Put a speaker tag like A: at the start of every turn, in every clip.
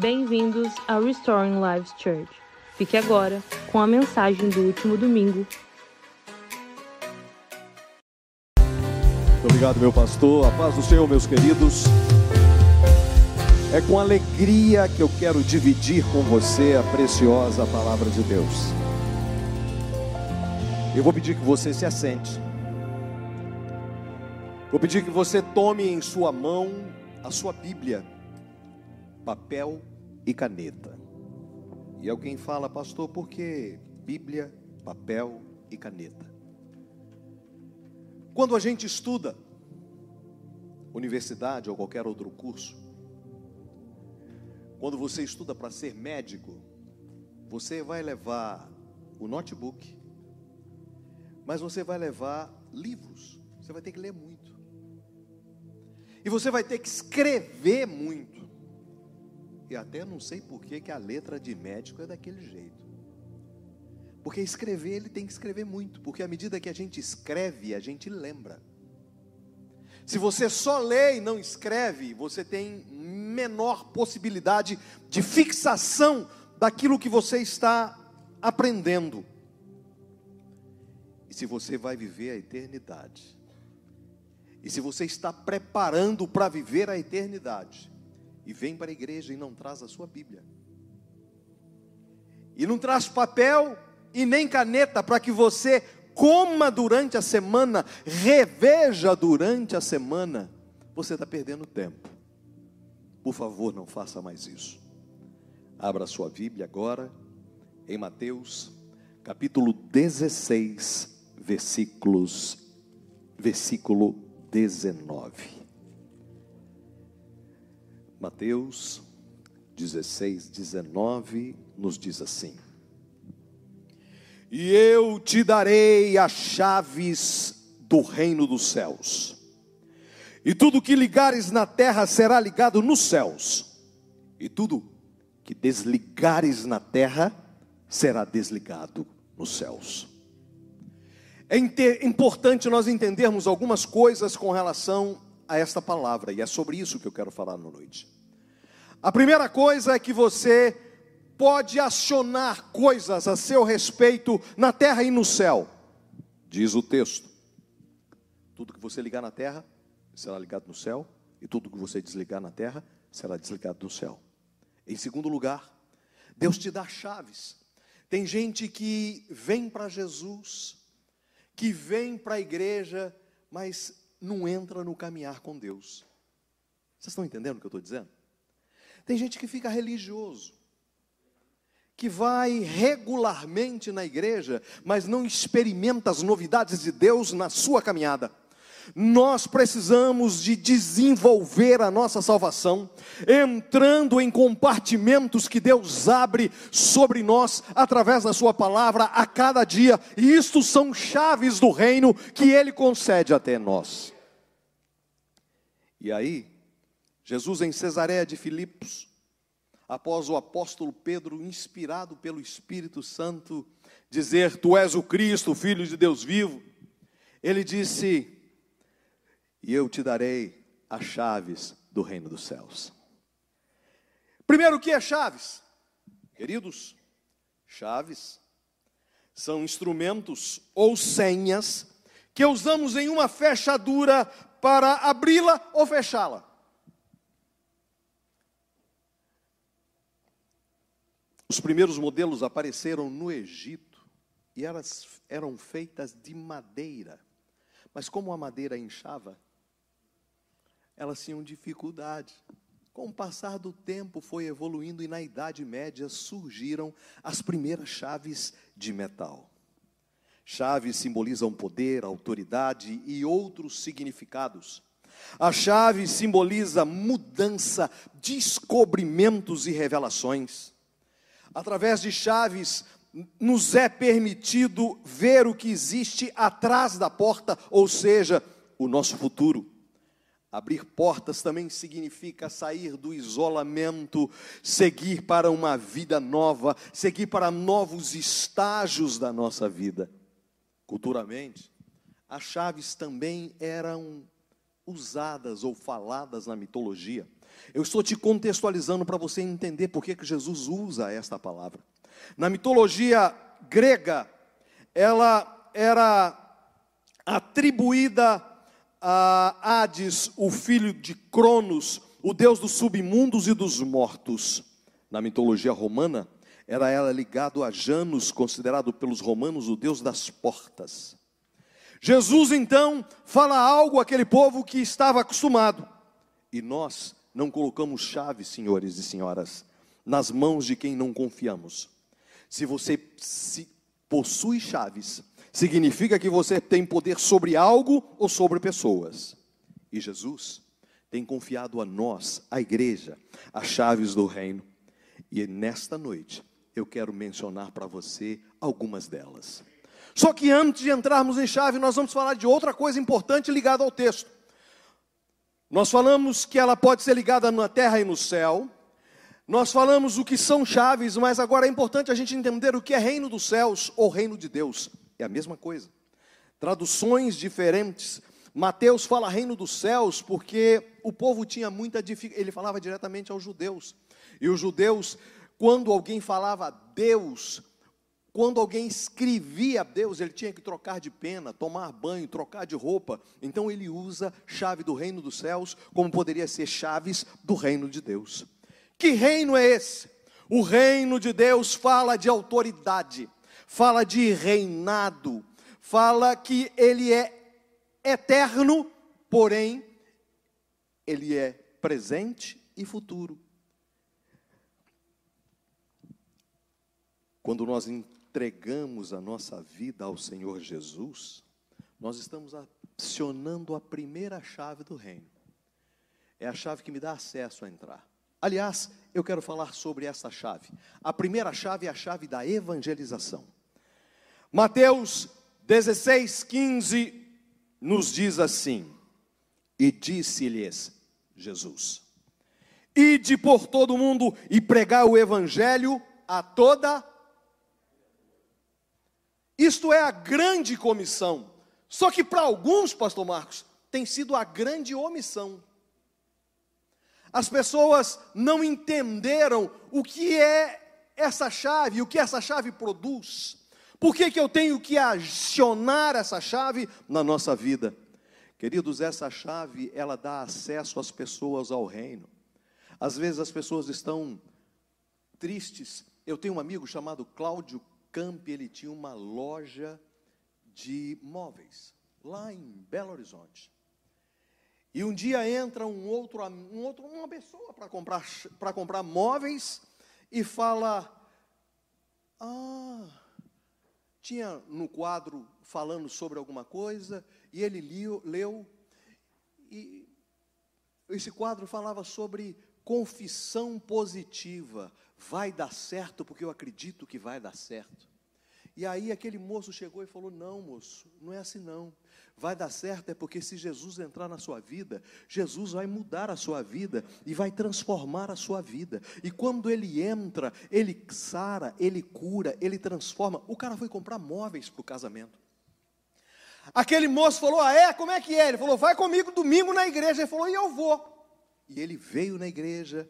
A: Bem-vindos ao Restoring Lives Church. Fique agora com a mensagem do último domingo.
B: Obrigado, meu pastor. A paz do Senhor, meus queridos. É com alegria que eu quero dividir com você a preciosa palavra de Deus. Eu vou pedir que você se assente. Vou pedir que você tome em sua mão a sua Bíblia, papel e caneta. E alguém fala, pastor, por que Bíblia, papel e caneta? Quando a gente estuda, universidade ou qualquer outro curso, quando você estuda para ser médico, você vai levar o notebook, mas você vai levar livros. Você vai ter que ler muito. E você vai ter que escrever muito. E até não sei por que, que a letra de médico é daquele jeito. Porque escrever, ele tem que escrever muito. Porque à medida que a gente escreve, a gente lembra. Se você só lê e não escreve, você tem menor possibilidade de fixação daquilo que você está aprendendo. E se você vai viver a eternidade, e se você está preparando para viver a eternidade, e vem para a igreja e não traz a sua Bíblia, e não traz papel e nem caneta para que você coma durante a semana, reveja durante a semana, você está perdendo tempo. Por favor, não faça mais isso. Abra sua Bíblia agora em Mateus, capítulo 16, versículos versículo 19. Mateus 16, 19 nos diz assim: E eu te darei as chaves do reino dos céus. E tudo que ligares na terra será ligado nos céus, e tudo que desligares na terra será desligado nos céus. É importante nós entendermos algumas coisas com relação a esta palavra, e é sobre isso que eu quero falar na noite. A primeira coisa é que você pode acionar coisas a seu respeito na terra e no céu, diz o texto. Tudo que você ligar na terra será ligado no céu, e tudo que você desligar na terra será desligado no céu. Em segundo lugar, Deus te dá chaves. Tem gente que vem para Jesus, que vem para a igreja, mas não entra no caminhar com Deus. Vocês estão entendendo o que eu estou dizendo? Tem gente que fica religioso, que vai regularmente na igreja, mas não experimenta as novidades de Deus na sua caminhada. Nós precisamos de desenvolver a nossa salvação, entrando em compartimentos que Deus abre sobre nós através da Sua palavra a cada dia, e isto são chaves do reino que Ele concede até nós. E aí, Jesus em Cesareia de Filipos, após o apóstolo Pedro, inspirado pelo Espírito Santo, dizer: Tu és o Cristo, Filho de Deus vivo, ele disse: e eu te darei as chaves do reino dos céus. Primeiro, o que é chaves? Queridos, chaves são instrumentos ou senhas que usamos em uma fechadura para abri-la ou fechá-la. Os primeiros modelos apareceram no Egito e elas eram feitas de madeira. Mas como a madeira inchava, elas tinham dificuldade. Com o passar do tempo foi evoluindo e na Idade Média surgiram as primeiras chaves de metal. Chaves simbolizam poder, autoridade e outros significados. A chave simboliza mudança, descobrimentos e revelações. Através de chaves, nos é permitido ver o que existe atrás da porta, ou seja, o nosso futuro. Abrir portas também significa sair do isolamento, seguir para uma vida nova, seguir para novos estágios da nossa vida. Culturalmente, as chaves também eram usadas ou faladas na mitologia. Eu estou te contextualizando para você entender por que, que Jesus usa esta palavra. Na mitologia grega, ela era atribuída a Hades, o filho de Cronos, o deus dos submundos e dos mortos. Na mitologia romana, era ela ligado a Janus, considerado pelos romanos o deus das portas. Jesus então fala algo àquele povo que estava acostumado. E nós não colocamos chaves, senhores e senhoras, nas mãos de quem não confiamos. Se você se possui chaves, significa que você tem poder sobre algo ou sobre pessoas. E Jesus tem confiado a nós, a igreja, as chaves do reino. E nesta noite eu quero mencionar para você algumas delas. Só que antes de entrarmos em chave, nós vamos falar de outra coisa importante ligada ao texto. Nós falamos que ela pode ser ligada na terra e no céu. Nós falamos o que são chaves, mas agora é importante a gente entender o que é reino dos céus ou reino de Deus. É a mesma coisa. Traduções diferentes. Mateus fala reino dos céus porque o povo tinha muita dificuldade. Ele falava diretamente aos judeus. E os judeus, quando alguém falava Deus, quando alguém escrevia Deus, ele tinha que trocar de pena, tomar banho, trocar de roupa. Então ele usa chave do reino dos céus, como poderia ser chaves do reino de Deus. Que reino é esse? O reino de Deus fala de autoridade fala de reinado, fala que ele é eterno, porém, ele é presente e futuro. Quando nós entregamos a nossa vida ao Senhor Jesus, nós estamos acionando a primeira chave do reino. É a chave que me dá acesso a entrar. Aliás, eu quero falar sobre essa chave. A primeira chave é a chave da evangelização. Mateus 16, 15 nos diz assim: E disse-lhes Jesus: Ide por todo o mundo e pregar o evangelho a toda. Isto é a grande comissão. Só que para alguns, pastor Marcos, tem sido a grande omissão. As pessoas não entenderam o que é essa chave, o que essa chave produz. Por que, que eu tenho que acionar essa chave na nossa vida? Queridos, essa chave, ela dá acesso às pessoas ao reino. Às vezes as pessoas estão tristes. Eu tenho um amigo chamado Cláudio Campi, ele tinha uma loja de móveis lá em Belo Horizonte. E um dia entra um outro, um outro uma pessoa para comprar, para comprar móveis e fala: Ah, tinha no quadro falando sobre alguma coisa, e ele liu, leu, e esse quadro falava sobre confissão positiva. Vai dar certo, porque eu acredito que vai dar certo. E aí aquele moço chegou e falou: Não, moço, não é assim não vai dar certo é porque se Jesus entrar na sua vida, Jesus vai mudar a sua vida e vai transformar a sua vida. E quando ele entra, ele sara, ele cura, ele transforma. O cara foi comprar móveis para o casamento. Aquele moço falou: Ah, é? Como é que é? Ele falou: Vai comigo domingo na igreja. Ele falou: E eu vou. E ele veio na igreja,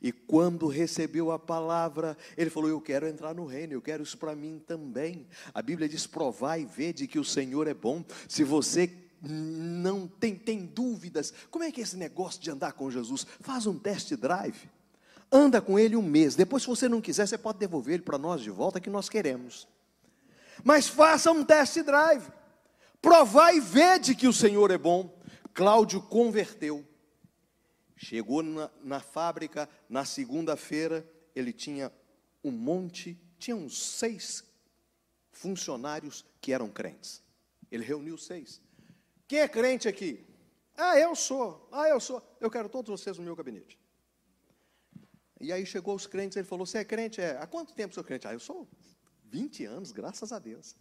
B: e quando recebeu a palavra, ele falou: Eu quero entrar no reino, eu quero isso para mim também. A Bíblia diz: Provai e vede que o Senhor é bom. Se você não tem, tem dúvidas, como é que é esse negócio de andar com Jesus? Faz um test drive. Anda com ele um mês. Depois, se você não quiser, você pode devolver ele para nós de volta, que nós queremos. Mas faça um test drive. Provai e vede que o Senhor é bom. Cláudio converteu. Chegou na, na fábrica, na segunda-feira, ele tinha um monte, tinha uns seis funcionários que eram crentes. Ele reuniu seis. Quem é crente aqui? Ah, eu sou. Ah, eu sou. Eu quero todos vocês no meu gabinete. E aí chegou os crentes, ele falou: Você é crente? É. Há quanto tempo sou crente? Ah, eu sou 20 anos, graças a Deus.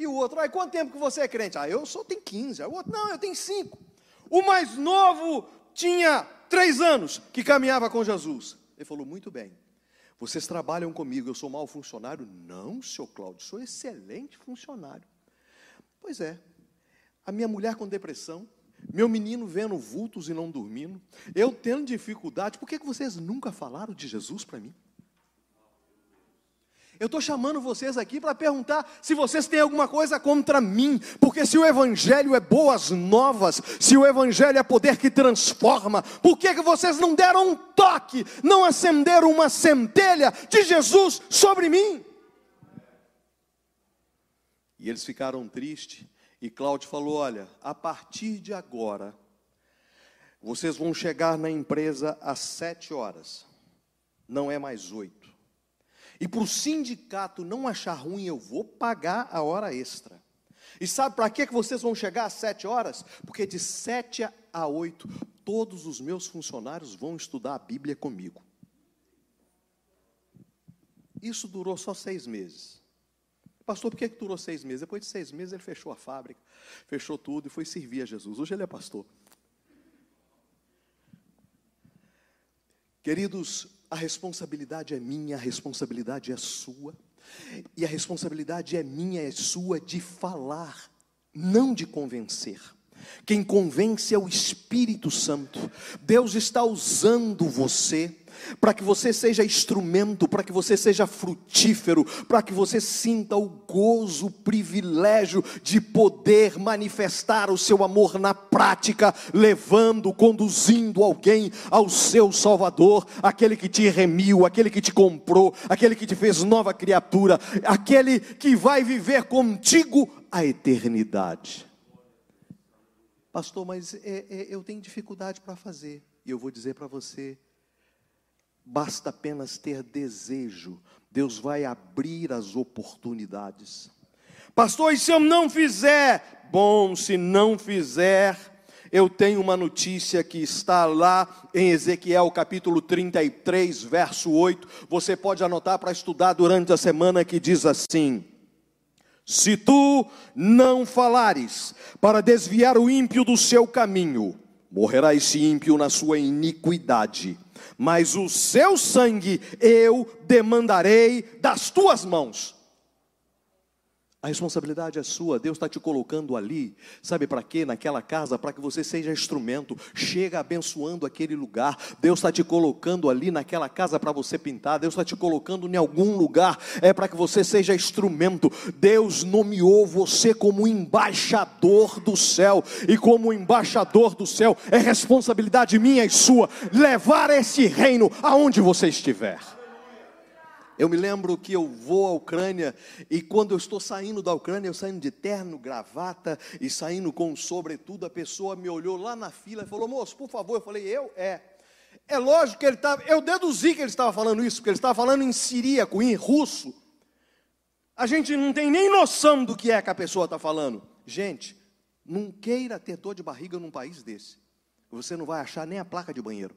B: E o outro, ah, quanto tempo que você é crente? Ah, eu sou, tem 15. Ah, o outro, não, eu tenho 5. O mais novo tinha três anos que caminhava com Jesus. Ele falou: Muito bem, vocês trabalham comigo, eu sou mau funcionário? Não, senhor Cláudio, sou excelente funcionário. Pois é, a minha mulher com depressão, Meu menino vendo vultos e não dormindo. Eu tendo dificuldade. Por que vocês nunca falaram de Jesus para mim? Eu estou chamando vocês aqui para perguntar se vocês têm alguma coisa contra mim, porque se o Evangelho é boas novas, se o Evangelho é poder que transforma, por que, que vocês não deram um toque, não acenderam uma centelha de Jesus sobre mim? E eles ficaram tristes, e Cláudio falou: Olha, a partir de agora, vocês vão chegar na empresa às sete horas, não é mais oito. E para o sindicato não achar ruim, eu vou pagar a hora extra. E sabe para que vocês vão chegar às sete horas? Porque de sete a oito, todos os meus funcionários vão estudar a Bíblia comigo. Isso durou só seis meses. Pastor, por que, que durou seis meses? Depois de seis meses ele fechou a fábrica, fechou tudo e foi servir a Jesus. Hoje ele é pastor. Queridos, a responsabilidade é minha, a responsabilidade é sua, e a responsabilidade é minha, é sua de falar, não de convencer. Quem convence é o Espírito Santo. Deus está usando você para que você seja instrumento, para que você seja frutífero, para que você sinta o gozo, o privilégio de poder manifestar o seu amor na prática, levando, conduzindo alguém ao seu Salvador, aquele que te remiu, aquele que te comprou, aquele que te fez nova criatura, aquele que vai viver contigo a eternidade. Pastor, mas é, é, eu tenho dificuldade para fazer. E eu vou dizer para você, Basta apenas ter desejo, Deus vai abrir as oportunidades. Pastor, e se eu não fizer? Bom, se não fizer, eu tenho uma notícia que está lá em Ezequiel capítulo 33, verso 8. Você pode anotar para estudar durante a semana que diz assim: Se tu não falares para desviar o ímpio do seu caminho, morrerá esse ímpio na sua iniquidade mas o seu sangue eu demandarei das tuas mãos. A responsabilidade é sua, Deus está te colocando ali, sabe para quê? Naquela casa, para que você seja instrumento, chega abençoando aquele lugar. Deus está te colocando ali naquela casa para você pintar, Deus está te colocando em algum lugar, é para que você seja instrumento. Deus nomeou você como embaixador do céu, e como embaixador do céu, é responsabilidade minha e sua levar esse reino aonde você estiver. Eu me lembro que eu vou à Ucrânia e quando eu estou saindo da Ucrânia, eu saindo de terno, gravata e saindo com sobretudo, a pessoa me olhou lá na fila e falou: "Moço, por favor". Eu falei: "Eu é". É lógico que ele estava, eu deduzi que ele estava falando isso, porque ele estava falando em siríaco, em russo. A gente não tem nem noção do que é que a pessoa está falando. Gente, não queira ter dor de barriga num país desse. Você não vai achar nem a placa de banheiro.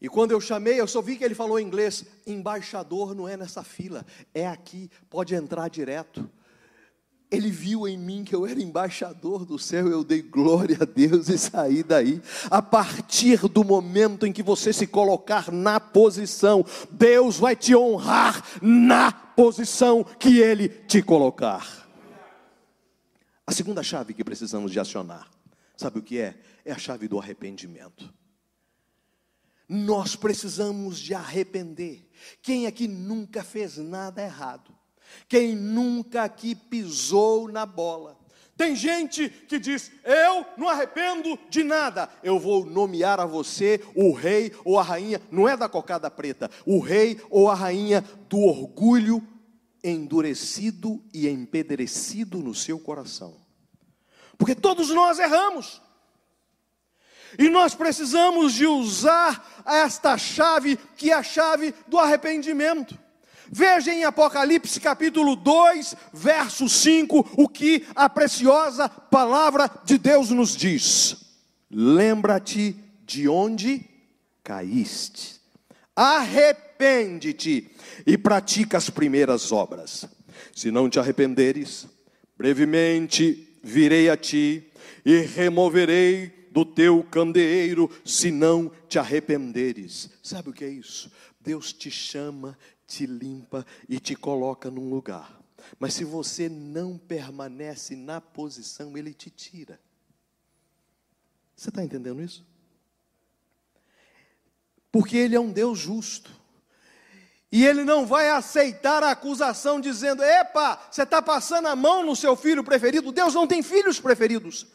B: E quando eu chamei, eu só vi que ele falou em inglês: embaixador não é nessa fila, é aqui, pode entrar direto. Ele viu em mim que eu era embaixador do céu, eu dei glória a Deus e saí daí. A partir do momento em que você se colocar na posição, Deus vai te honrar na posição que Ele te colocar. A segunda chave que precisamos de acionar, sabe o que é? É a chave do arrependimento. Nós precisamos de arrepender. Quem aqui nunca fez nada errado? Quem nunca aqui pisou na bola? Tem gente que diz: Eu não arrependo de nada. Eu vou nomear a você o rei ou a rainha, não é da cocada preta, o rei ou a rainha do orgulho endurecido e empederecido no seu coração. Porque todos nós erramos. E nós precisamos de usar esta chave, que é a chave do arrependimento. Veja em Apocalipse capítulo 2, verso 5, o que a preciosa palavra de Deus nos diz. Lembra-te de onde caíste. Arrepende-te e pratica as primeiras obras. Se não te arrependeres, brevemente virei a ti e removerei do teu candeeiro, se não te arrependeres. Sabe o que é isso? Deus te chama, te limpa e te coloca num lugar Mas se você não permanece na posição, ele te tira. Você está entendendo isso? Porque ele é um Deus justo. E ele não vai aceitar a acusação dizendo: Epa, você está passando a mão no seu filho preferido. Deus não tem filhos preferidos.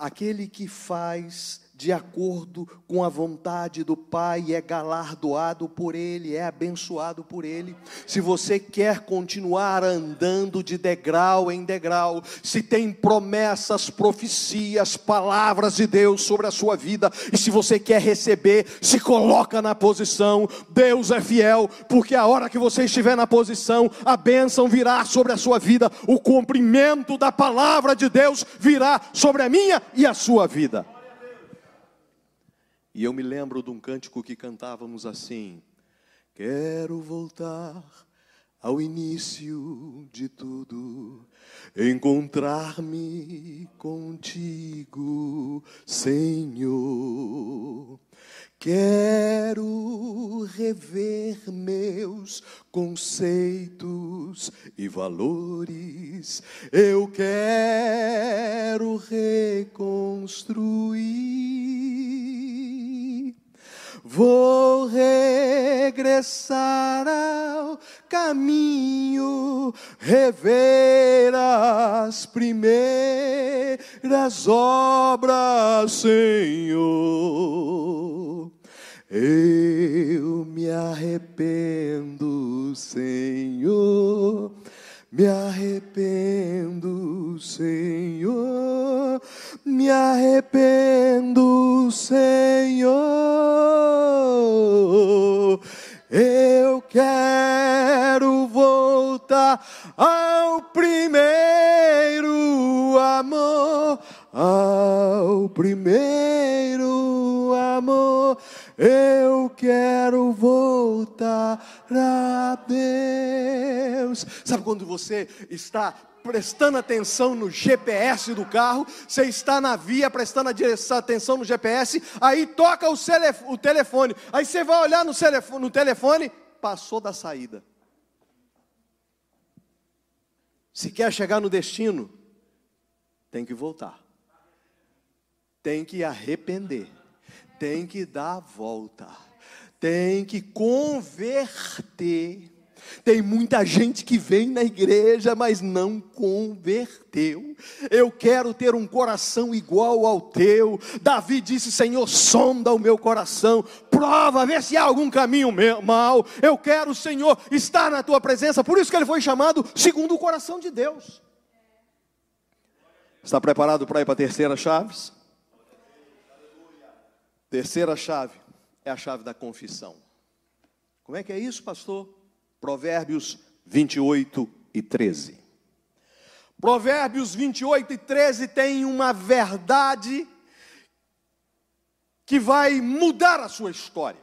B: Aquele que faz de acordo com a vontade do Pai, é galardoado por Ele, é abençoado por Ele. Se você quer continuar andando de degrau em degrau, se tem promessas, profecias, palavras de Deus sobre a sua vida, e se você quer receber, se coloca na posição. Deus é fiel, porque a hora que você estiver na posição, a bênção virá sobre a sua vida, o cumprimento da palavra de Deus virá sobre a minha e a sua vida. E eu me lembro de um cântico que cantávamos assim: Quero voltar ao início de tudo, encontrar-me contigo, Senhor. Quero rever meus conceitos e valores, eu quero reconstruir. Vou regressar ao caminho, rever as primeiras obras, Senhor. Eu me arrependo, Senhor. Me arrependo, Senhor. Me arrependo, Senhor. Eu quero voltar ao primeiro amor, ao primeiro amor. Eu quero voltar a Deus. Sabe quando você está prestando atenção no GPS do carro, você está na via prestando atenção no GPS, aí toca o, telefone, aí você vai olhar no telefone, no telefone, passou da saída. Se quer chegar no destino, tem que voltar, tem que arrepender tem que dar a volta, tem que converter. Tem muita gente que vem na igreja, mas não converteu. Eu quero ter um coração igual ao teu. Davi disse: Senhor, sonda o meu coração, prova, vê se há algum caminho mal. Eu quero, Senhor, estar na tua presença. Por isso que ele foi chamado segundo o coração de Deus. Está preparado para ir para a terceira chaves? Terceira chave é a chave da confissão. Como é que é isso, pastor? Provérbios 28 e 13. Provérbios 28 e 13 tem uma verdade que vai mudar a sua história.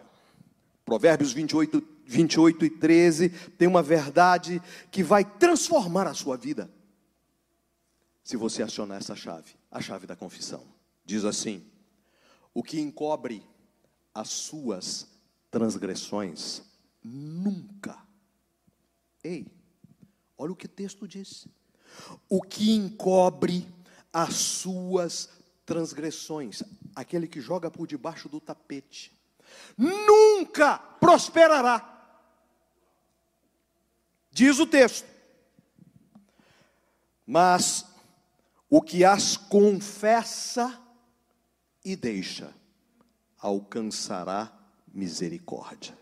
B: Provérbios 28, 28 e 13 tem uma verdade que vai transformar a sua vida. Se você acionar essa chave, a chave da confissão. Diz assim: o que encobre as suas transgressões nunca. Ei, olha o que o texto diz. O que encobre as suas transgressões, aquele que joga por debaixo do tapete, nunca prosperará. Diz o texto. Mas o que as confessa e deixa, alcançará misericórdia.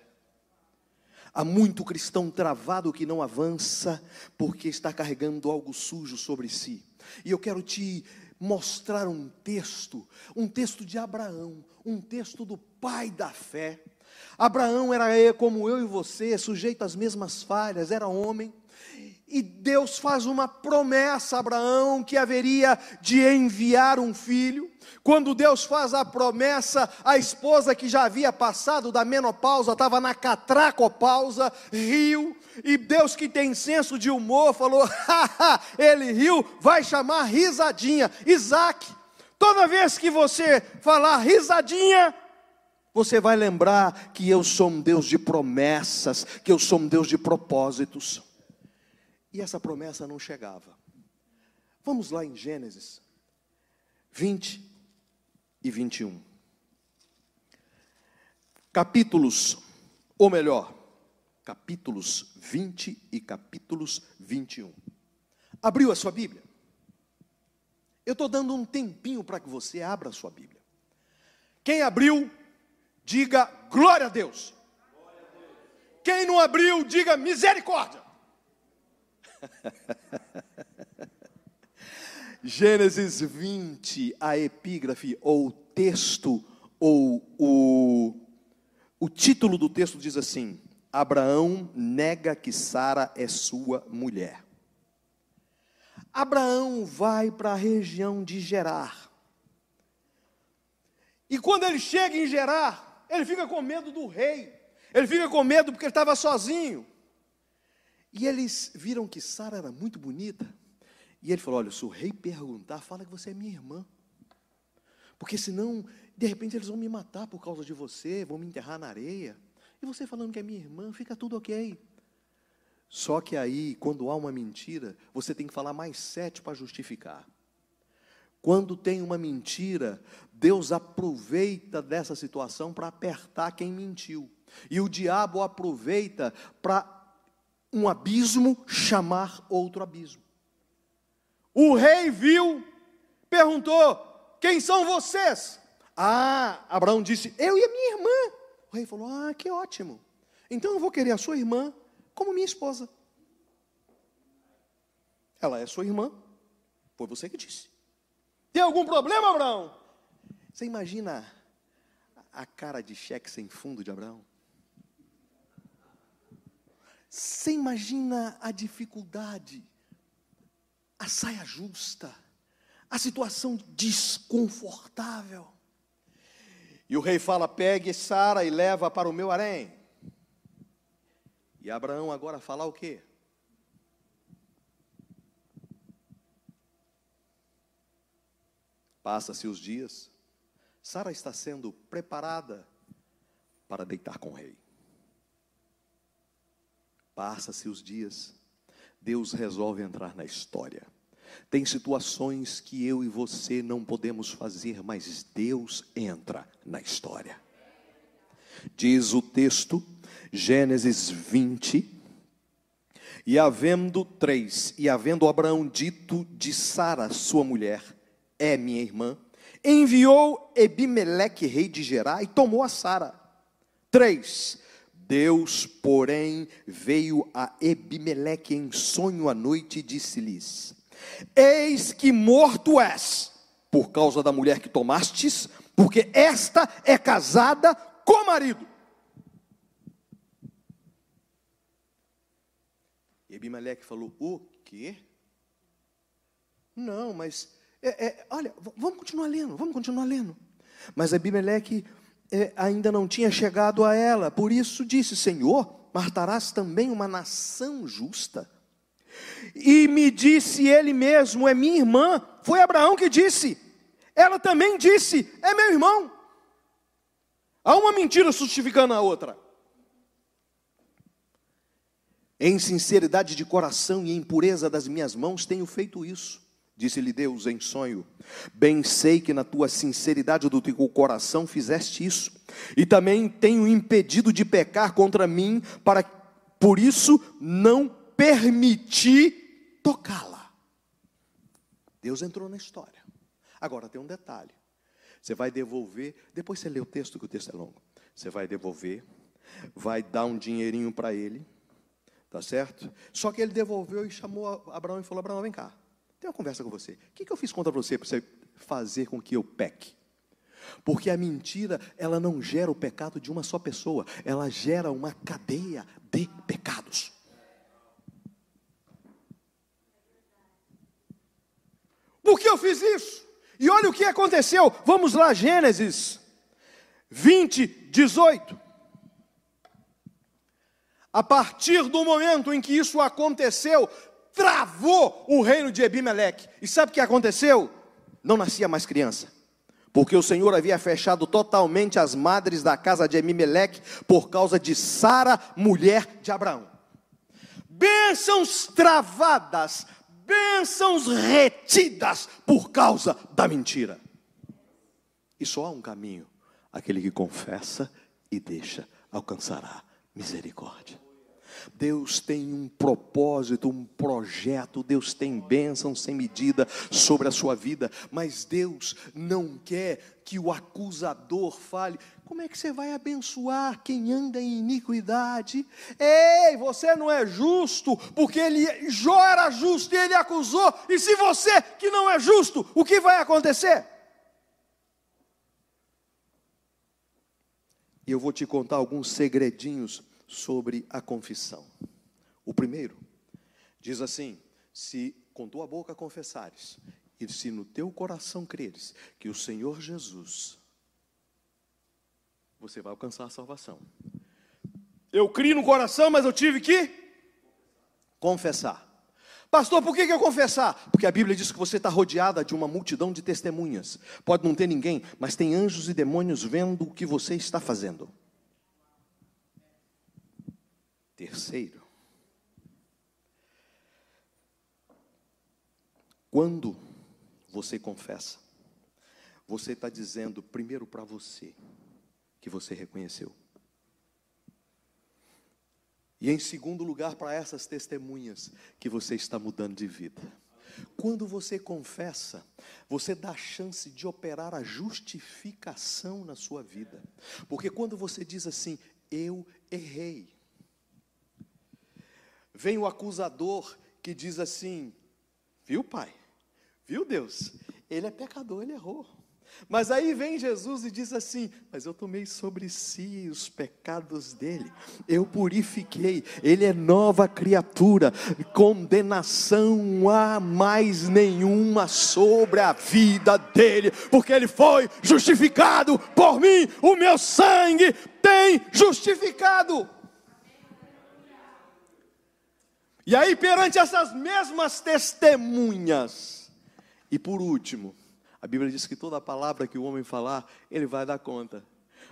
B: Há muito cristão travado que não avança porque está carregando algo sujo sobre si. E eu quero te mostrar um texto, um texto de Abraão, um texto do pai da fé. Abraão era como eu e você, sujeito às mesmas falhas, era homem, e Deus faz uma promessa a Abraão que haveria de enviar um filho. Quando Deus faz a promessa, a esposa que já havia passado da menopausa, estava na catracopausa, riu, e Deus que tem senso de humor falou: ele riu, vai chamar risadinha. Isaac, toda vez que você falar risadinha, você vai lembrar que eu sou um Deus de promessas, que eu sou um Deus de propósitos. E essa promessa não chegava. Vamos lá em Gênesis 20 e 21. Capítulos, ou melhor, capítulos 20 e capítulos 21. Abriu a sua Bíblia? Eu estou dando um tempinho para que você abra a sua Bíblia. Quem abriu, diga glória a Deus. Quem não abriu, diga misericórdia. Gênesis 20, a epígrafe, ou texto, ou o, o título do texto diz assim: Abraão nega que Sara é sua mulher. Abraão vai para a região de Gerar. E quando ele chega em Gerar, ele fica com medo do rei. Ele fica com medo porque ele estava sozinho. E eles viram que Sara era muito bonita. E ele falou: Olha, se o rei perguntar, fala que você é minha irmã. Porque senão, de repente, eles vão me matar por causa de você, vão me enterrar na areia. E você falando que é minha irmã, fica tudo ok. Só que aí, quando há uma mentira, você tem que falar mais sete para justificar. Quando tem uma mentira, Deus aproveita dessa situação para apertar quem mentiu. E o diabo aproveita para um abismo chamar outro abismo. O rei viu, perguntou: Quem são vocês? Ah, Abraão disse: Eu e a minha irmã. O rei falou: Ah, que ótimo. Então eu vou querer a sua irmã como minha esposa. Ela é sua irmã, foi você que disse. Tem algum problema, Abraão? Você imagina a cara de cheque sem fundo de Abraão? Você imagina a dificuldade, a saia justa, a situação desconfortável. E o rei fala: pegue Sara e leva para o meu harém. E Abraão agora fala o quê? Passa-se os dias, Sara está sendo preparada para deitar com o rei. Passa-se os dias, Deus resolve entrar na história. Tem situações que eu e você não podemos fazer, mas Deus entra na história. Diz o texto, Gênesis 20, e havendo três, e havendo Abraão dito de Sara, sua mulher, é minha irmã, enviou Ebimeleque, rei de Gerá, e tomou a Sara. Três, Deus, porém, veio a Ebimeleque em sonho à noite e disse-lhes: Eis que morto és, por causa da mulher que tomastes, porque esta é casada com marido. Ebimeleque falou: O quê? Não, mas, é, é, olha, vamos continuar lendo, vamos continuar lendo. Mas Abimeleque ainda não tinha chegado a ela. Por isso disse: Senhor, matarás também uma nação justa? E me disse ele mesmo: É minha irmã. Foi Abraão que disse. Ela também disse: É meu irmão. Há uma mentira justificando a outra. Em sinceridade de coração e em pureza das minhas mãos tenho feito isso. Disse-lhe Deus em sonho: Bem sei que na tua sinceridade do teu coração fizeste isso, e também tenho impedido de pecar contra mim, para por isso não permiti tocá-la. Deus entrou na história. Agora tem um detalhe: você vai devolver, depois você lê o texto, que o texto é longo. Você vai devolver, vai dar um dinheirinho para ele, tá certo? Só que ele devolveu e chamou Abraão e falou: Abraão, vem cá tenho uma conversa com você. O que, que eu fiz contra você para você fazer com que eu peque? Porque a mentira, ela não gera o pecado de uma só pessoa, ela gera uma cadeia de pecados. Por que eu fiz isso? E olha o que aconteceu. Vamos lá, Gênesis 20, 18. A partir do momento em que isso aconteceu, travou o reino de Ebimeleque. E sabe o que aconteceu? Não nascia mais criança. Porque o Senhor havia fechado totalmente as madres da casa de Ebimeleque por causa de Sara, mulher de Abraão. bênçãos travadas, bênçãos retidas por causa da mentira. E só há um caminho: aquele que confessa e deixa alcançará misericórdia. Deus tem um propósito, um projeto, Deus tem bênção sem medida sobre a sua vida, mas Deus não quer que o acusador fale: como é que você vai abençoar quem anda em iniquidade? Ei, você não é justo, porque ele Jó era justo e ele acusou, e se você que não é justo, o que vai acontecer? E eu vou te contar alguns segredinhos sobre a confissão. O primeiro diz assim: se com tua boca confessares e se no teu coração creres que o Senhor Jesus, você vai alcançar a salvação. Eu criei no coração, mas eu tive que confessar. Pastor, por que, eu confessar? Porque a Bíblia diz que você está rodeada de uma multidão de testemunhas. Pode não ter ninguém, mas tem anjos e demônios vendo o que você está fazendo. Terceiro, quando você confessa, você está dizendo primeiro para você que você reconheceu. E em segundo lugar, para essas testemunhas, que você está mudando de vida. Quando você confessa, você dá a chance de operar a justificação na sua vida. Porque quando você diz assim, eu errei, vem o acusador que diz assim: Viu, pai? Viu, Deus? Ele é pecador, ele errou. Mas aí vem Jesus e diz assim: Mas eu tomei sobre si os pecados dele, eu purifiquei, ele é nova criatura, condenação há mais nenhuma sobre a vida dele, porque ele foi justificado por mim, o meu sangue tem justificado. E aí, perante essas mesmas testemunhas, e por último, a Bíblia diz que toda palavra que o homem falar, ele vai dar conta.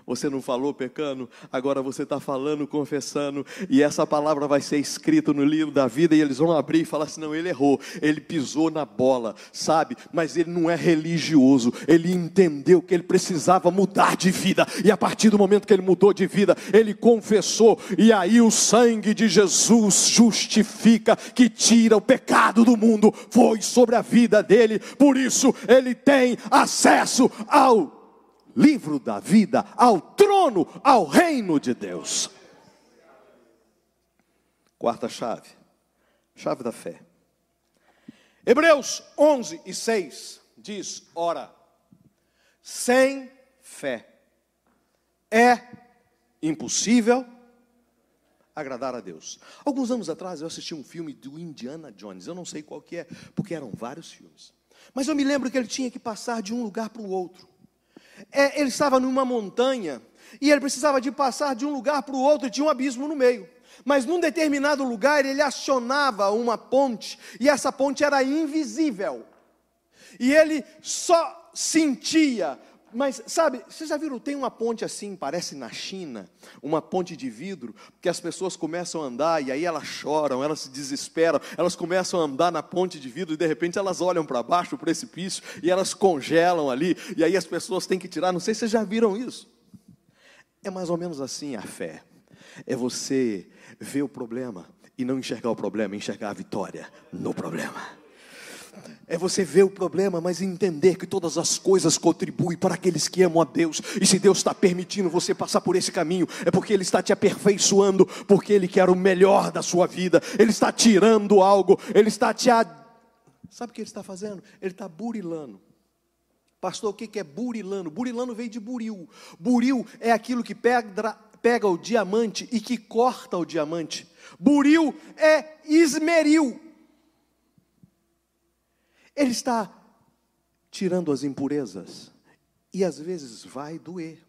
B: Você não falou pecando, agora você está falando, confessando, e essa palavra vai ser escrita no livro da vida, e eles vão abrir e falar assim: não, ele errou, ele pisou na bola, sabe? Mas ele não é religioso, ele entendeu que ele precisava mudar de vida, e a partir do momento que ele mudou de vida, ele confessou, e aí o sangue de Jesus justifica, que tira o pecado do mundo, foi sobre a vida dele, por isso ele tem acesso ao livro da vida, ao trono, ao reino de Deus. Quarta chave, chave da fé. Hebreus 11 e 6 diz: Ora, sem fé é impossível agradar a Deus. Alguns anos atrás eu assisti um filme do Indiana Jones, eu não sei qual que é, porque eram vários filmes. Mas eu me lembro que ele tinha que passar de um lugar para o outro é, ele estava numa montanha e ele precisava de passar de um lugar para o outro tinha um abismo no meio. Mas num determinado lugar ele acionava uma ponte e essa ponte era invisível. E ele só sentia mas sabe, vocês já viram, tem uma ponte assim, parece na China, uma ponte de vidro, que as pessoas começam a andar e aí elas choram, elas se desesperam, elas começam a andar na ponte de vidro e de repente elas olham para baixo, o precipício, e elas congelam ali, e aí as pessoas têm que tirar, não sei se vocês já viram isso. É mais ou menos assim a fé. É você ver o problema e não enxergar o problema, enxergar a vitória no problema. É você ver o problema, mas entender que todas as coisas contribuem para aqueles que amam a Deus. E se Deus está permitindo você passar por esse caminho, é porque Ele está te aperfeiçoando, porque Ele quer o melhor da sua vida. Ele está tirando algo, Ele está te. Ad... Sabe o que Ele está fazendo? Ele está burilando. Pastor, o que é burilano? Burilano veio de buril. Buril é aquilo que pega o diamante e que corta o diamante. Buril é esmeril. Ele está tirando as impurezas. E às vezes vai doer.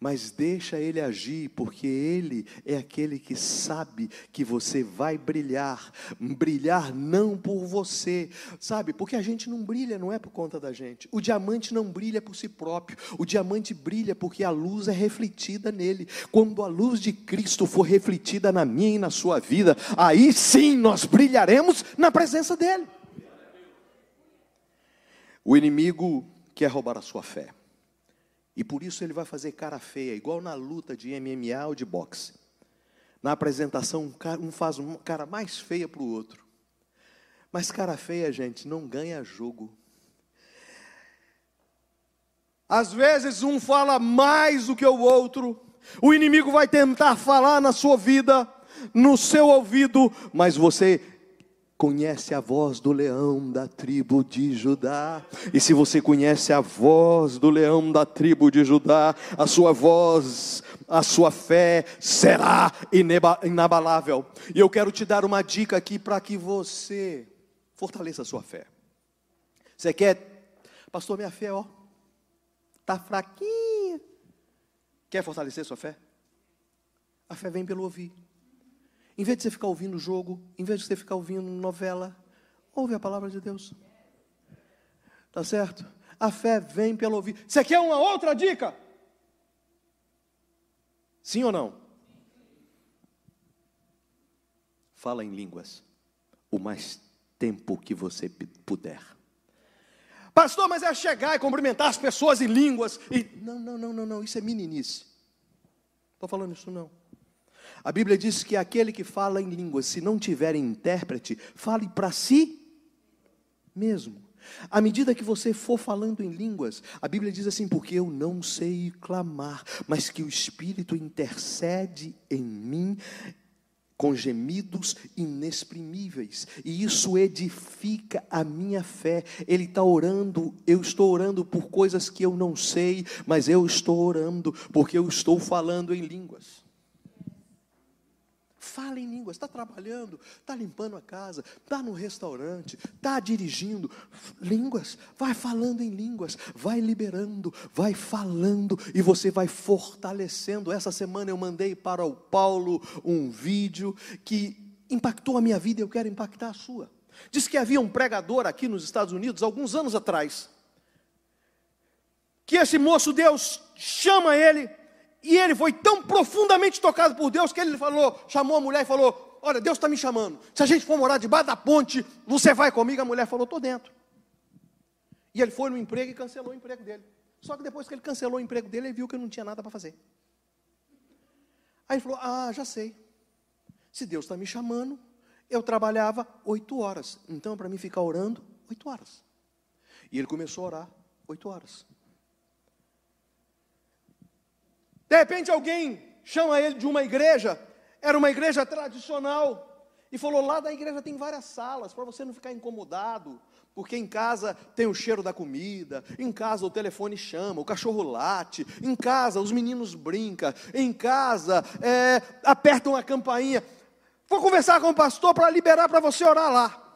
B: mas deixa ele agir, porque ele é aquele que sabe que você vai brilhar, brilhar não por você, sabe? Porque a gente não brilha, não é por conta da gente. O diamante não brilha por si próprio, o diamante brilha porque a luz é refletida nele. Quando a luz de Cristo for refletida na minha e na sua vida, aí sim nós brilharemos na presença dele. O inimigo quer roubar a sua fé. E por isso ele vai fazer cara feia, igual na luta de MMA ou de boxe. Na apresentação, um faz uma cara mais feia para o outro. Mas cara feia, gente, não ganha jogo. Às vezes um fala mais do que o outro. O inimigo vai tentar falar na sua vida, no seu ouvido, mas você conhece a voz do leão da tribo de Judá. E se você conhece a voz do leão da tribo de Judá, a sua voz, a sua fé será inabalável. E eu quero te dar uma dica aqui para que você fortaleça a sua fé. Você quer, pastor, minha fé, ó, tá fraquinha. Quer fortalecer sua fé? A fé vem pelo ouvir. Em vez de você ficar ouvindo jogo, em vez de você ficar ouvindo novela, ouve a palavra de Deus. Tá certo? A fé vem pelo ouvir. Você quer uma outra dica? Sim ou não? Fala em línguas o mais tempo que você puder. Pastor, mas é chegar e cumprimentar as pessoas em línguas. E... Não, não, não, não, não, isso é meninice. Estou falando isso não. A Bíblia diz que aquele que fala em línguas, se não tiver intérprete, fale para si mesmo. À medida que você for falando em línguas, a Bíblia diz assim: porque eu não sei clamar, mas que o Espírito intercede em mim com gemidos inexprimíveis, e isso edifica a minha fé. Ele está orando, eu estou orando por coisas que eu não sei, mas eu estou orando porque eu estou falando em línguas. Fala em línguas, está trabalhando, está limpando a casa, está no restaurante, está dirigindo. Línguas, vai falando em línguas, vai liberando, vai falando e você vai fortalecendo. Essa semana eu mandei para o Paulo um vídeo que impactou a minha vida e eu quero impactar a sua. Diz que havia um pregador aqui nos Estados Unidos, alguns anos atrás, que esse moço, Deus chama ele e ele foi tão profundamente tocado por Deus que ele falou, chamou a mulher e falou: Olha, Deus está me chamando. Se a gente for morar debaixo da ponte, você vai comigo? A mulher falou: Estou dentro. E ele foi no emprego e cancelou o emprego dele. Só que depois que ele cancelou o emprego dele, ele viu que não tinha nada para fazer. Aí ele falou: Ah, já sei. Se Deus está me chamando, eu trabalhava oito horas. Então, para mim ficar orando, oito horas. E ele começou a orar oito horas. De repente alguém chama ele de uma igreja, era uma igreja tradicional, e falou: lá da igreja tem várias salas, para você não ficar incomodado, porque em casa tem o cheiro da comida, em casa o telefone chama, o cachorro late, em casa os meninos brincam, em casa é, apertam a campainha. Vou conversar com o pastor para liberar para você orar lá.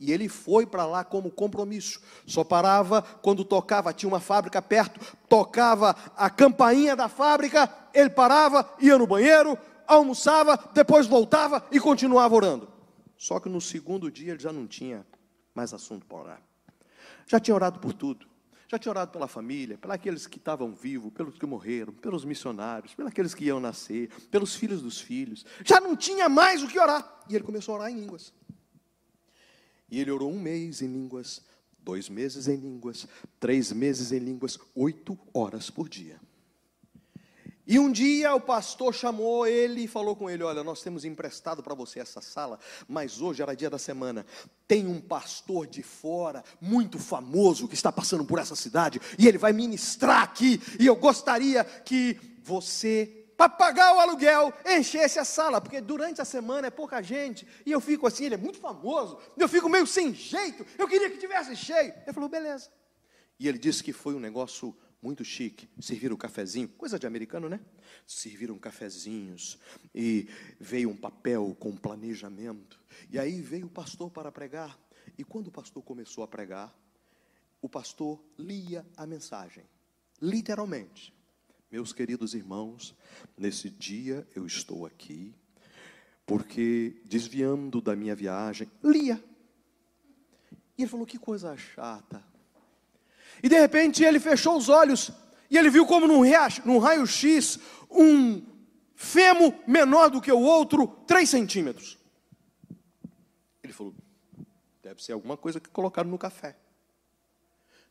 B: E ele foi para lá como compromisso. Só parava quando tocava, tinha uma fábrica perto, tocava a campainha da fábrica, ele parava, ia no banheiro, almoçava, depois voltava e continuava orando. Só que no segundo dia ele já não tinha mais assunto para orar. Já tinha orado por tudo. Já tinha orado pela família, pelos aqueles que estavam vivos, pelos que morreram, pelos missionários, pelos aqueles que iam nascer, pelos filhos dos filhos. Já não tinha mais o que orar. E ele começou a orar em línguas. E ele orou um mês em línguas, dois meses em línguas, três meses em línguas, oito horas por dia. E um dia o pastor chamou ele e falou com ele: Olha, nós temos emprestado para você essa sala, mas hoje era dia da semana. Tem um pastor de fora, muito famoso, que está passando por essa cidade, e ele vai ministrar aqui. E eu gostaria que você para pagar o aluguel, enchesse a sala, porque durante a semana é pouca gente, e eu fico assim, ele é muito famoso, eu fico meio sem jeito, eu queria que tivesse cheio. Ele falou, beleza. E ele disse que foi um negócio muito chique, serviram um cafezinho, coisa de americano, né? Serviram cafezinhos, e veio um papel com planejamento, e aí veio o pastor para pregar, e quando o pastor começou a pregar, o pastor lia a mensagem, literalmente Meus queridos irmãos, nesse dia eu estou aqui porque desviando da minha viagem, lia. E ele falou: Que coisa chata. E de repente ele fechou os olhos e ele viu como num, num raio-x um fêmur menor do que o outro, três centímetros. Ele falou: Deve ser alguma coisa que colocaram no café.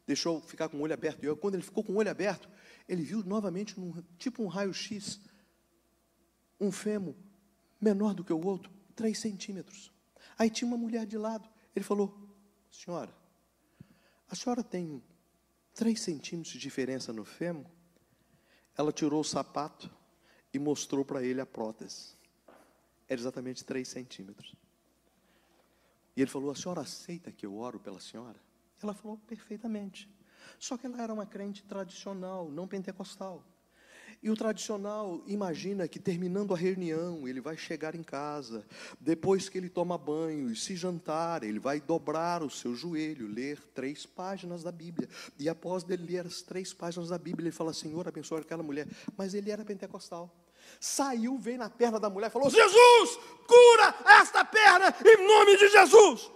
B: Deixou ficar com o olho aberto. E quando ele ficou com o olho aberto, ele viu novamente, num, tipo um raio-x, um fêmur menor do que o outro, três centímetros. Aí tinha uma mulher de lado. Ele falou: Senhora, a senhora tem três centímetros de diferença no fêmur? Ela tirou o sapato e mostrou para ele a prótese. Era exatamente três centímetros. E ele falou: A senhora aceita que eu oro pela senhora? Ela falou: Perfeitamente. Só que ela era uma crente tradicional, não pentecostal. E o tradicional imagina que terminando a reunião, ele vai chegar em casa, depois que ele toma banho e se jantar, ele vai dobrar o seu joelho, ler três páginas da Bíblia. E após ele ler as três páginas da Bíblia, ele fala: Senhor, abençoe aquela mulher. Mas ele era pentecostal. Saiu, veio na perna da mulher e falou: Jesus, cura esta perna em nome de Jesus.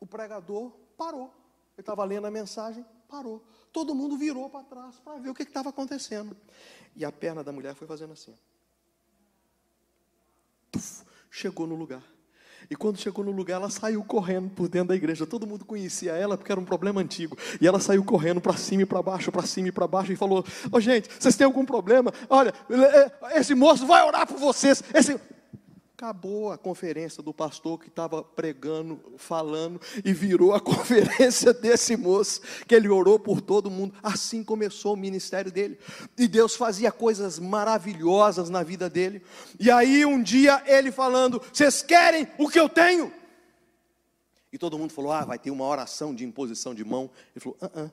B: O pregador parou. Ele estava lendo a mensagem, parou todo mundo virou para trás para ver o que estava acontecendo. E a perna da mulher foi fazendo assim. Tuf, chegou no lugar. E quando chegou no lugar, ela saiu correndo por dentro da igreja. Todo mundo conhecia ela porque era um problema antigo. E ela saiu correndo para cima e para baixo, para cima e para baixo e falou: Ô oh, gente, vocês têm algum problema? Olha, esse moço vai orar por vocês. Esse... Acabou a conferência do pastor que estava pregando, falando, e virou a conferência desse moço, que ele orou por todo mundo. Assim começou o ministério dele. E Deus fazia coisas maravilhosas na vida dele. E aí um dia ele falando: Vocês querem o que eu tenho? E todo mundo falou: Ah, vai ter uma oração de imposição de mão. Ele falou: Ah, ah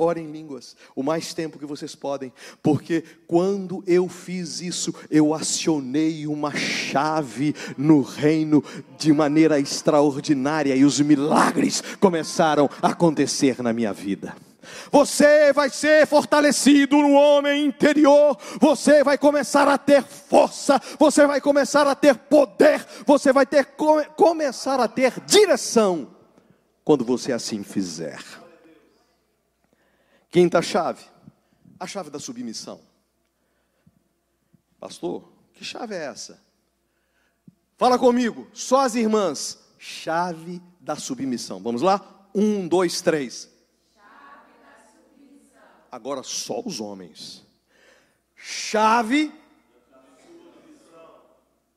B: Orem em línguas o mais tempo que vocês podem, porque quando eu fiz isso, eu acionei uma chave no reino de maneira extraordinária e os milagres começaram a acontecer na minha vida. Você vai ser fortalecido no homem interior, você vai começar a ter força, você vai começar a ter poder, você vai ter come, começar a ter direção quando você assim fizer. Quinta chave, a chave da submissão. Pastor, que chave é essa? Fala comigo, só as irmãs. Chave da submissão. Vamos lá? Um, dois, três. Chave da submissão. Agora só os homens. Chave.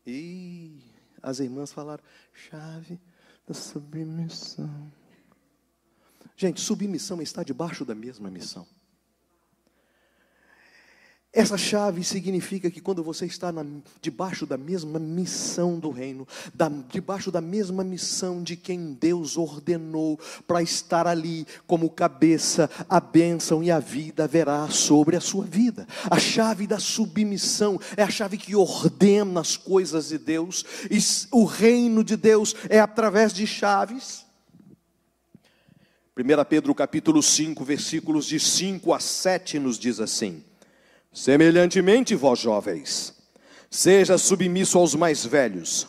B: E as irmãs falaram, chave da submissão. Gente, submissão está debaixo da mesma missão. Essa chave significa que quando você está na, debaixo da mesma missão do reino, da, debaixo da mesma missão de quem Deus ordenou para estar ali como cabeça, a bênção e a vida verá sobre a sua vida. A chave da submissão é a chave que ordena as coisas de Deus, e o reino de Deus é através de chaves. 1 Pedro capítulo 5, versículos de 5 a 7 nos diz assim: Semelhantemente, vós jovens, seja submisso aos mais velhos,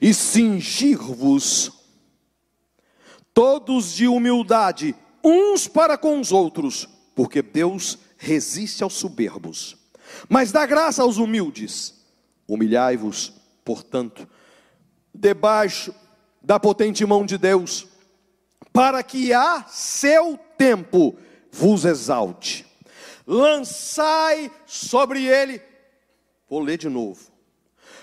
B: e cingir-vos todos de humildade, uns para com os outros, porque Deus resiste aos soberbos, mas dá graça aos humildes. Humilhai-vos, portanto, debaixo da potente mão de Deus, para que a seu tempo vos exalte. Lançai sobre ele, vou ler de novo.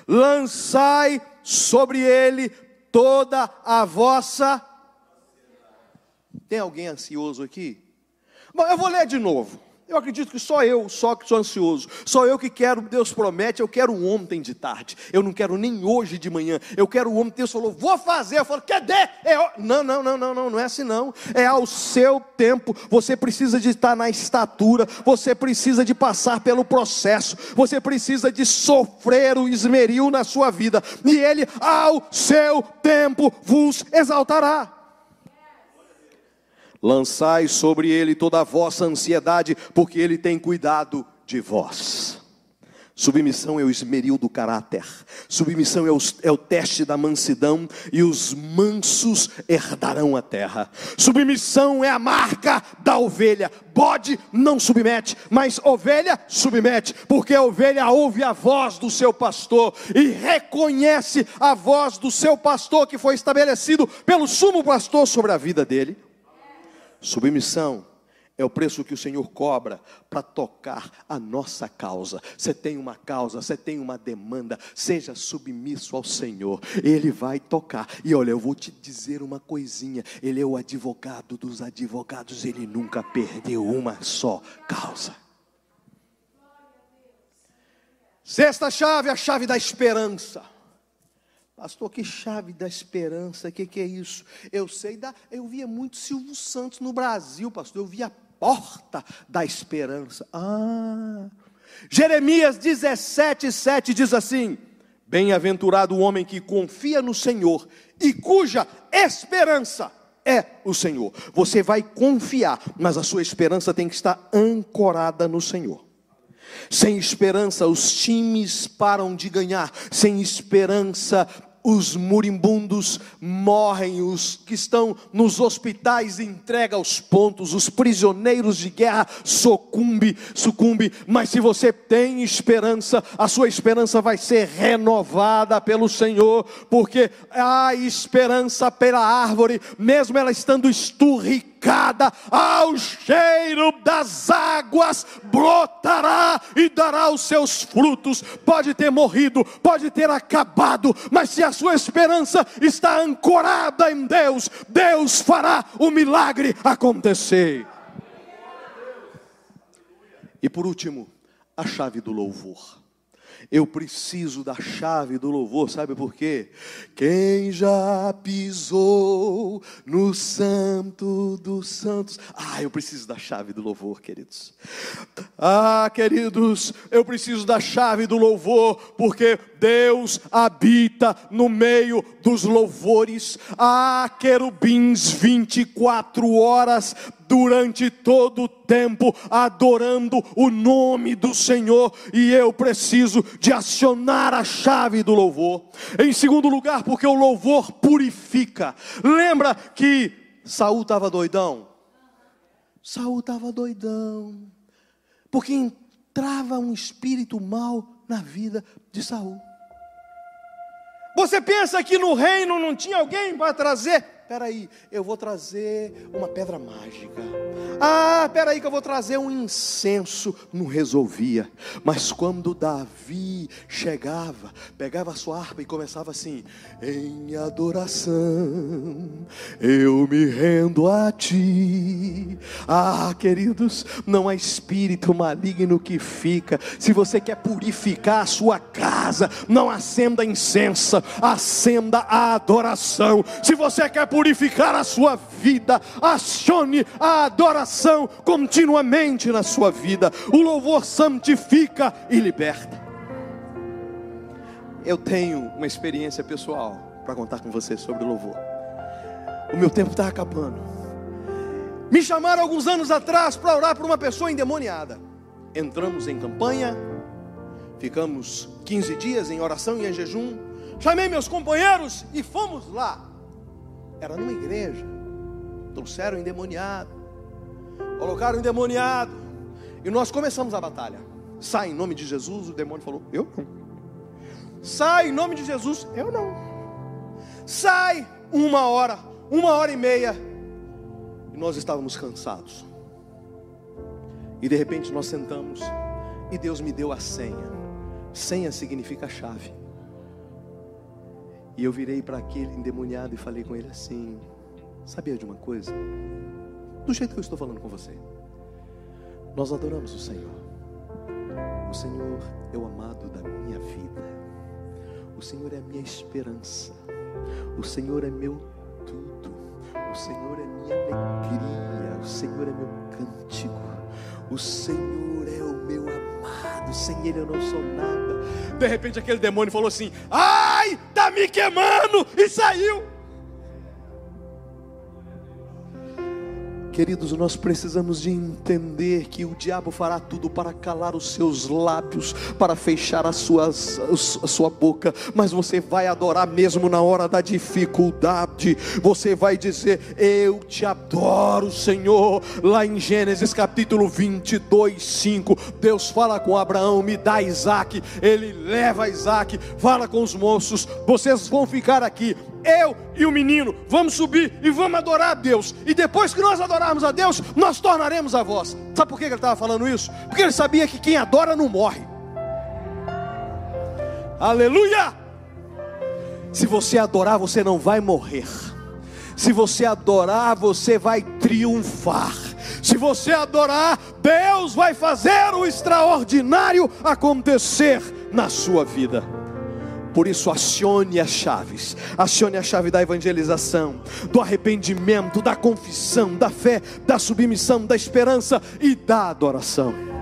B: Lançai sobre ele toda a vossa. Tem alguém ansioso aqui? Bom, eu vou ler de novo. Eu acredito que só eu, só que sou ansioso, só eu que quero, Deus promete, eu quero ontem de tarde, eu não quero nem hoje de manhã, eu quero ontem, Deus falou, vou fazer, eu falo, cadê? É, não, não, não, não, não, não é assim não, é ao seu tempo, você precisa de estar na estatura, você precisa de passar pelo processo, você precisa de sofrer o esmeril na sua vida, e Ele ao seu tempo vos exaltará. Lançai sobre ele toda a vossa ansiedade, porque ele tem cuidado de vós. Submissão é o esmeril do caráter, submissão é o, é o, teste da mansidão, e os mansos herdarão a terra. Submissão é a marca da ovelha. Bode não submete, mas ovelha submete, porque a ovelha ouve a voz do seu pastor e reconhece a voz do seu pastor que foi estabelecido pelo sumo pastor sobre a vida dele. Submissão é o preço que o Senhor cobra para tocar a nossa causa. Você tem uma causa, você tem uma demanda, seja submisso ao Senhor, Ele vai tocar. E olha, eu vou te dizer uma coisinha: Ele é o advogado dos advogados, Ele nunca perdeu uma só causa. Sexta chave, a chave da esperança. Pastor, que chave da esperança, o que, que é isso? Eu sei da. Eu via muito Silvio Santos no Brasil, pastor. Eu via a porta da esperança. Ah. Jeremias 17, 7 diz assim: Bem-aventurado o homem que confia no Senhor e cuja esperança é o Senhor. Você vai confiar, mas a sua esperança tem que estar ancorada no Senhor. Sem esperança, os times param de ganhar. Sem esperança, os moribundos morrem, os que estão nos hospitais entrega os pontos, os prisioneiros de guerra sucumbe, sucumbe, mas se você tem esperança, a sua esperança vai ser renovada pelo Senhor, porque há esperança pela árvore, mesmo ela estando esturricada secada, ao cheiro das águas brotará e dará os seus frutos. Pode ter morrido, pode ter acabado, mas se a sua esperança está ancorada em Deus, Deus fará o milagre acontecer. E por último, a chave do louvor. Eu preciso da chave do louvor, sabe por quê? Quem já pisou no santo dos santos. Ah, eu preciso da chave do louvor, queridos. Ah, queridos, eu preciso da chave do louvor, porque Deus habita no meio dos louvores. Ah, querubins 24 horas durante todo o tempo adorando o nome do Senhor, e eu preciso de acionar a chave do louvor. Em segundo lugar, porque o louvor purifica. Lembra que Saul estava doidão? Saul estava doidão, porque entrava um espírito mal na vida de Saul. Você pensa que no reino não tinha alguém para trazer peraí, eu vou trazer uma pedra mágica. Ah, peraí que eu vou trazer um incenso. Não resolvia. Mas quando Davi chegava, pegava a sua harpa e começava assim: em adoração, eu me rendo a ti. Ah, queridos, não há espírito maligno que fica. Se você quer purificar a sua casa, não acenda incenso, acenda a adoração. Se você quer purificar a sua vida. Acione a adoração continuamente na sua vida. O louvor santifica e liberta. Eu tenho uma experiência pessoal para contar com você sobre o louvor. O meu tempo está acabando. Me chamaram alguns anos atrás para orar por uma pessoa endemoniada. Entramos em campanha, ficamos 15 dias em oração e em jejum. Chamei meus companheiros e fomos lá. Era numa igreja. Trouxeram endemoniado. Colocaram endemoniado. E nós começamos a batalha. Sai em nome de Jesus. O demônio falou: Eu não. Sai em nome de Jesus. Eu não. Sai uma hora, uma hora e meia. E nós estávamos cansados. E de repente nós sentamos. E Deus me deu a senha. Senha significa chave. E eu virei para aquele endemoniado e falei com ele assim: Sabia de uma coisa? Do jeito que eu estou falando com você. Nós adoramos o Senhor. O Senhor é o amado da minha vida. O Senhor é a minha esperança. O Senhor é meu tudo. O Senhor é minha alegria. O Senhor é meu cântico. O Senhor é o meu amado. Sem Ele eu não sou nada. De repente aquele demônio falou assim: tá me queimando! E saiu. Queridos, nós precisamos de entender que o diabo fará tudo para calar os seus lábios, para fechar as suas, a sua boca, mas você vai adorar mesmo na hora da dificuldade. Você vai dizer: Eu te adoro, Senhor. Lá em Gênesis capítulo 22, 5, Deus fala com Abraão: Me dá Isaac. Ele leva Isaac, fala com os moços: Vocês vão ficar aqui eu e o menino, vamos subir e vamos adorar a Deus. E depois que nós adorarmos a Deus, nós tornaremos a voz. Sabe por que ele estava falando isso? Porque ele sabia que quem adora não morre. Aleluia! Se você adorar, você não vai morrer. Se você adorar, você vai triunfar. Se você adorar, Deus vai fazer o extraordinário acontecer na sua vida. Por isso, acione as chaves. Acione a chave da evangelização, do arrependimento, da confissão, da fé, da submissão, da esperança e da adoração.